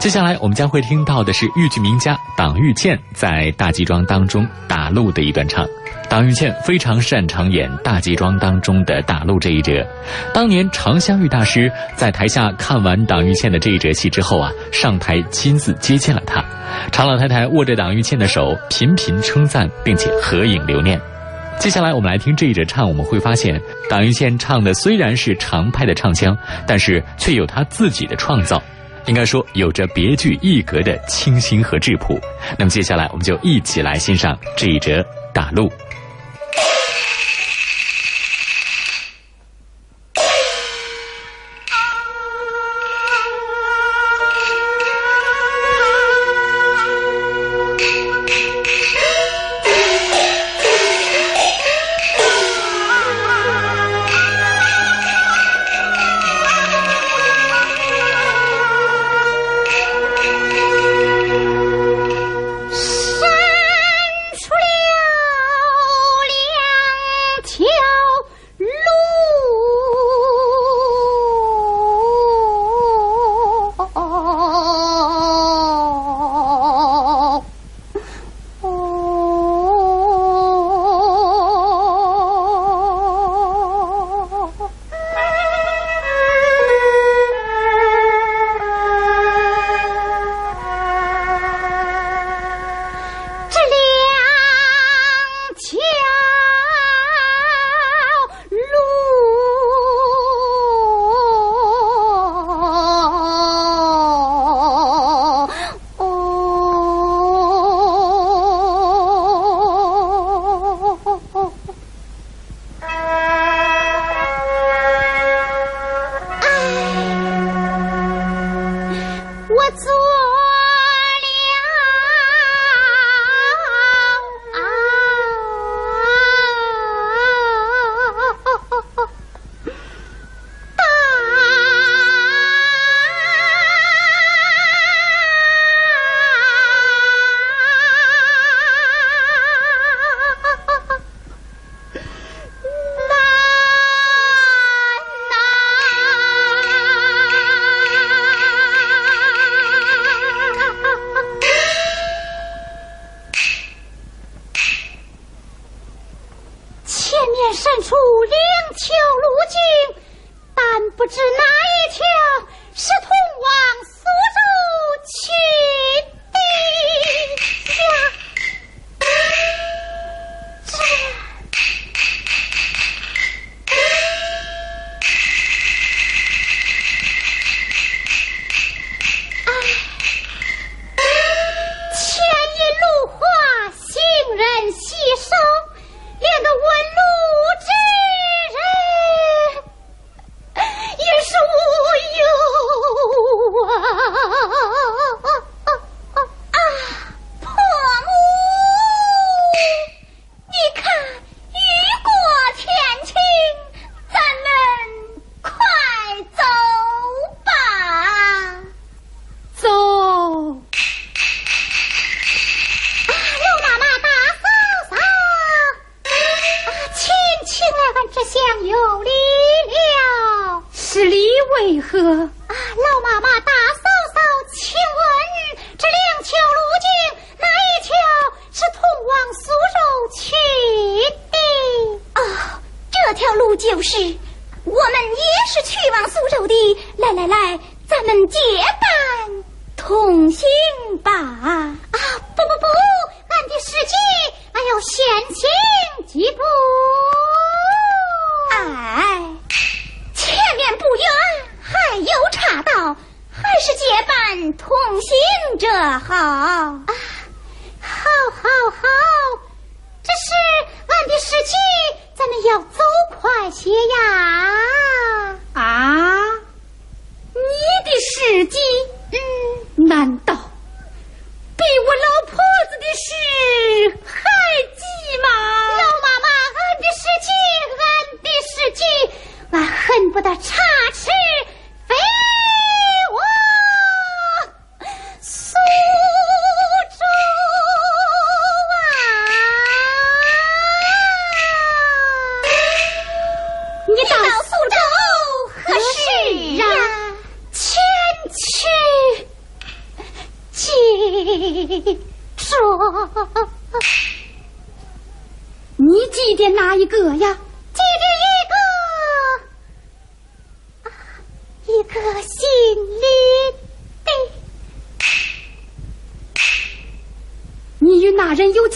接下来我们将会听到的是豫剧名家党玉倩在大集庄当中打路的一段唱。党玉倩非常擅长演大集庄当中的打路这一折。当年常香玉大师在台下看完党玉倩的这一折戏之后啊，上台亲自接见了她。常老太太握着党玉倩的手，频频称赞，并且合影留念。接下来我们来听这一折唱，我们会发现党玉倩唱的虽然是常派的唱腔，但是却有她自己的创造。应该说，有着别具一格的清新和质朴。那么，接下来我们就一起来欣赏这一折打鹿。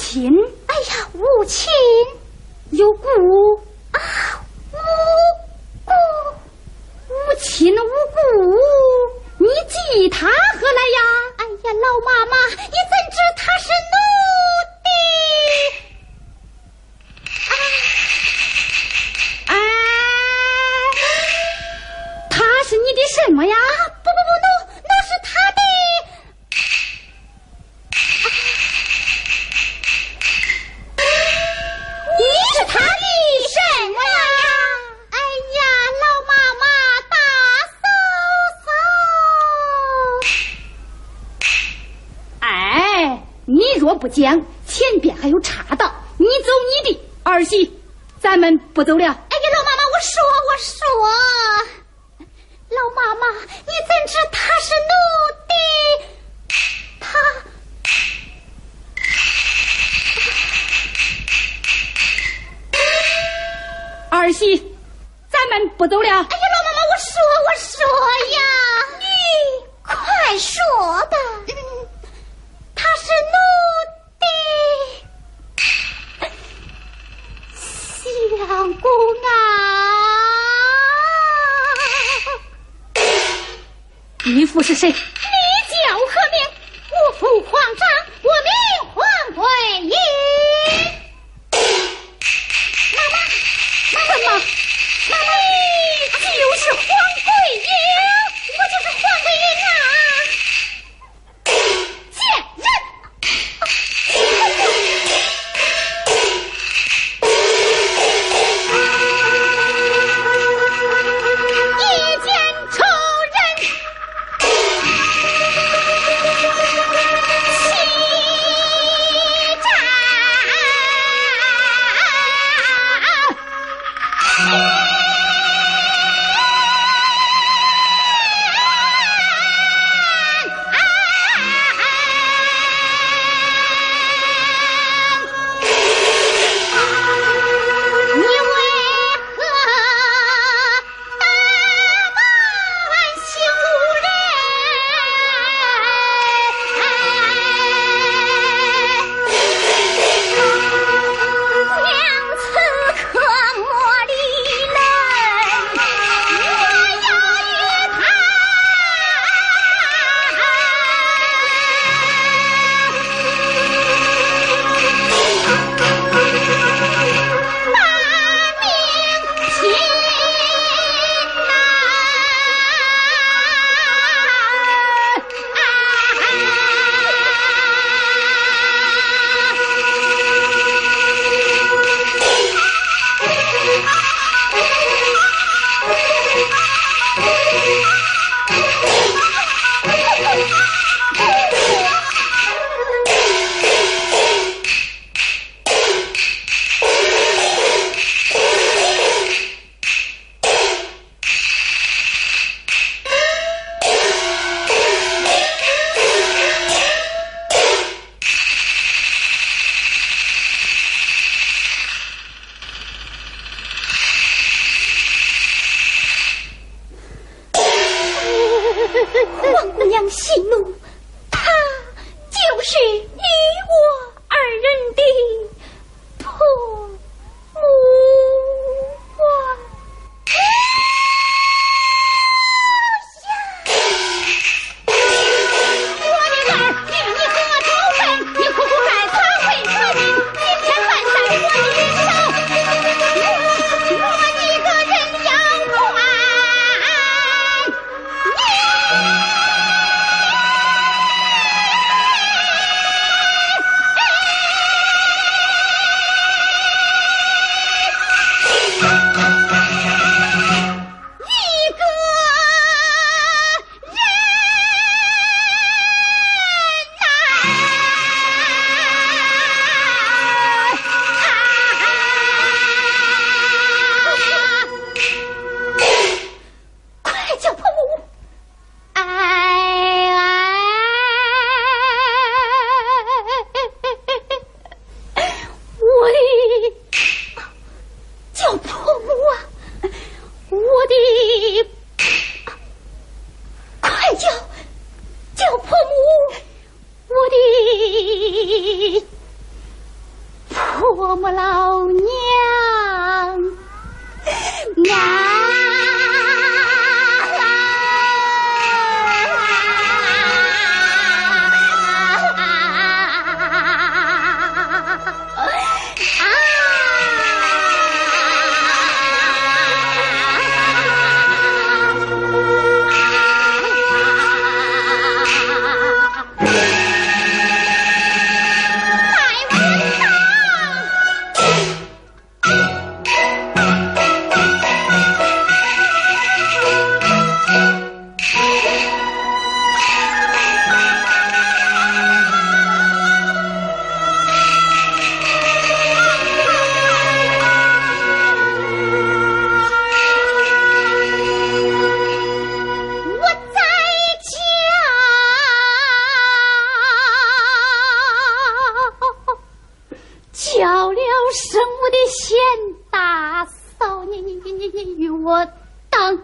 那人有亲？哎呀，无亲。有故？啊，无故。无亲无故。你记他何来呀？哎呀，老妈妈，你怎知他是奴的？哎，他是你的什么呀？不不不，那那是他的。你是他的什么呀？哎呀，老妈妈，大嫂嫂。哎，你若不讲，前边还有岔道，你走你的，儿媳，咱们我走了。是谁？王母娘息怒你与我等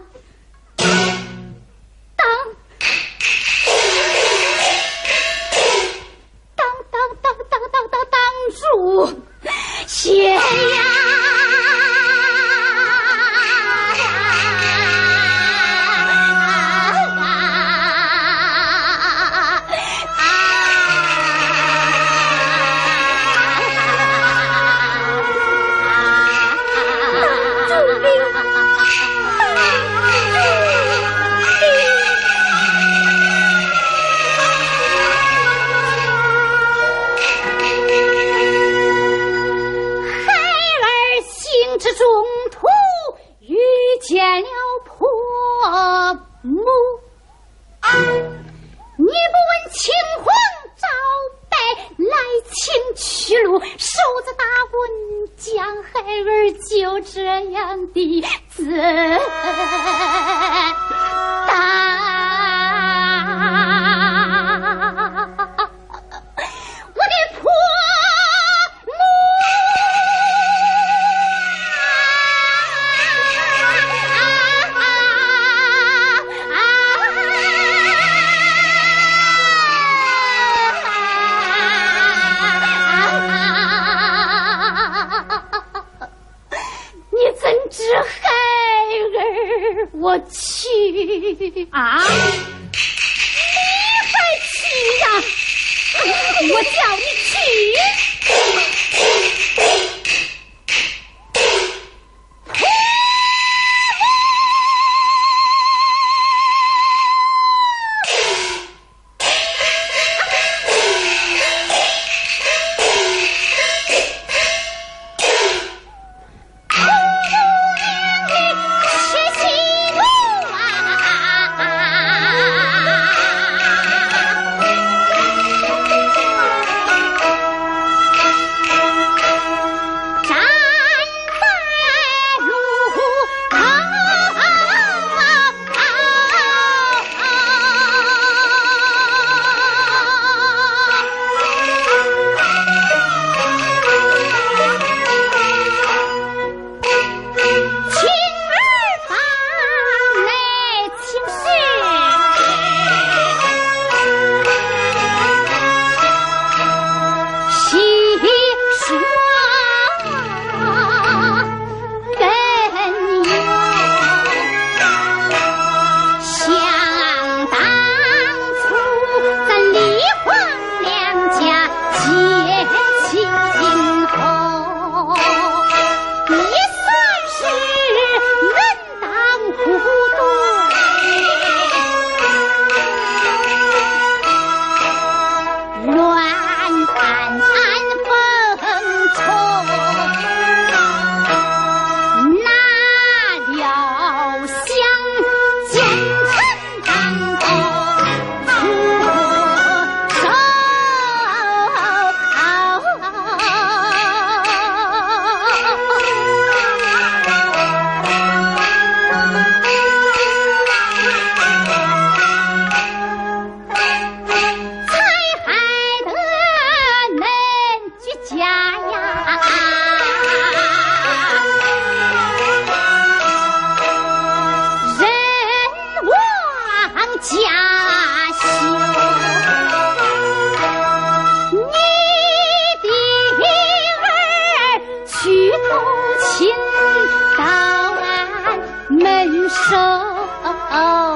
见了婆母，你不问青红皂白，来请去路，守着大棍，将孩儿就这样的自。我叫你人生。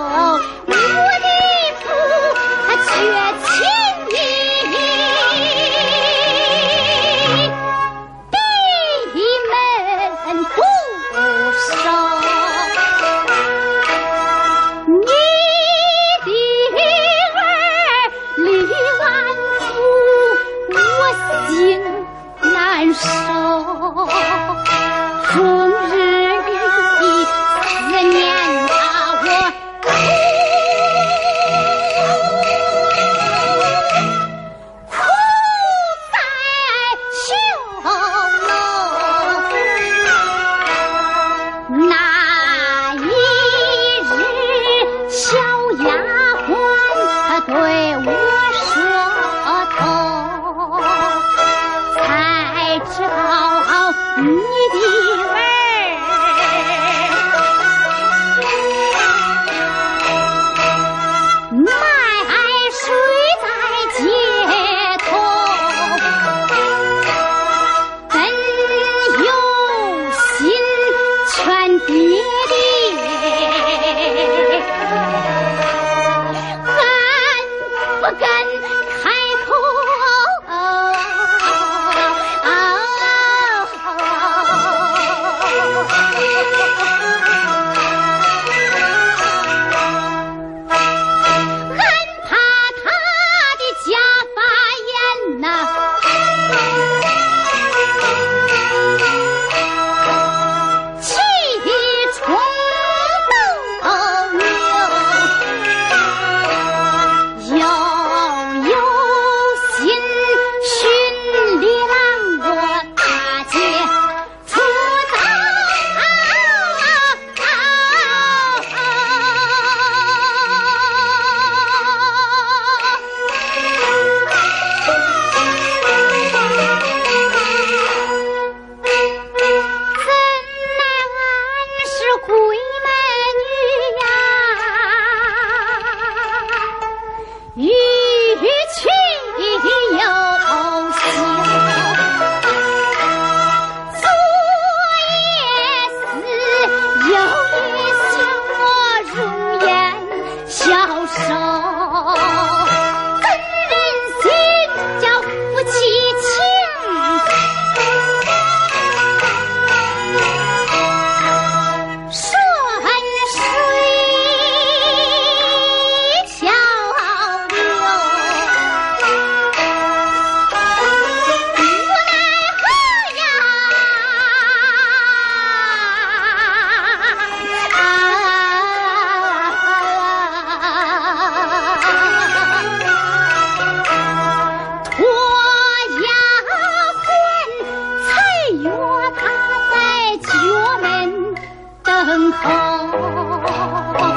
门口。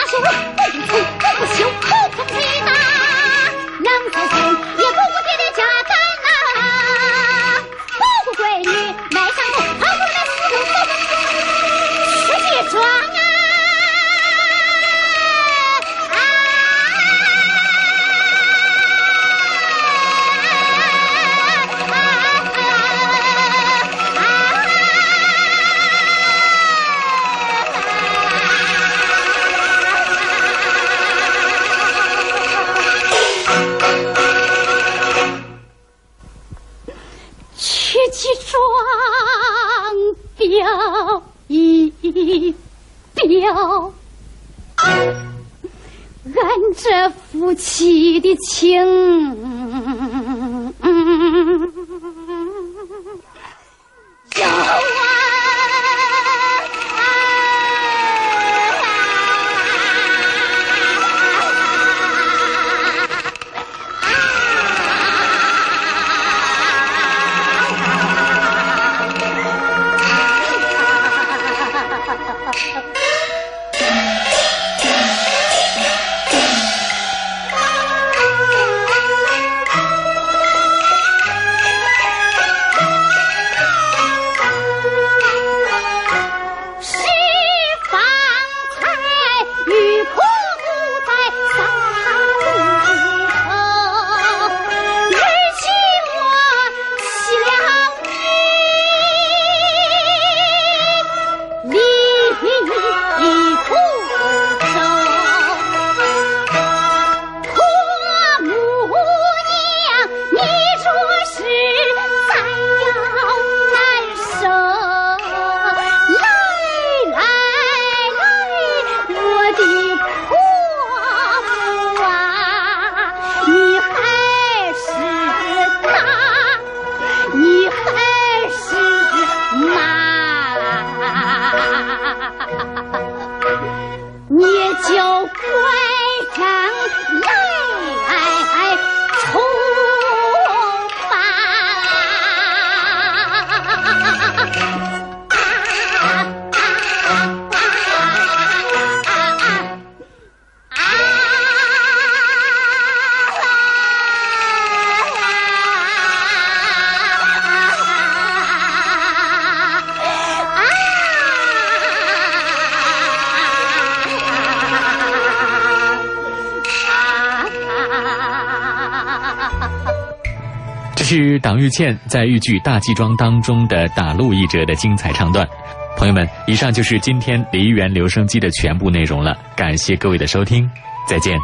下手不行不行。清党玉倩在豫剧《大祭庄》当中的打陆一折的精彩唱段。朋友们，以上就是今天梨园留声机的全部内容了，感谢各位的收听，再见。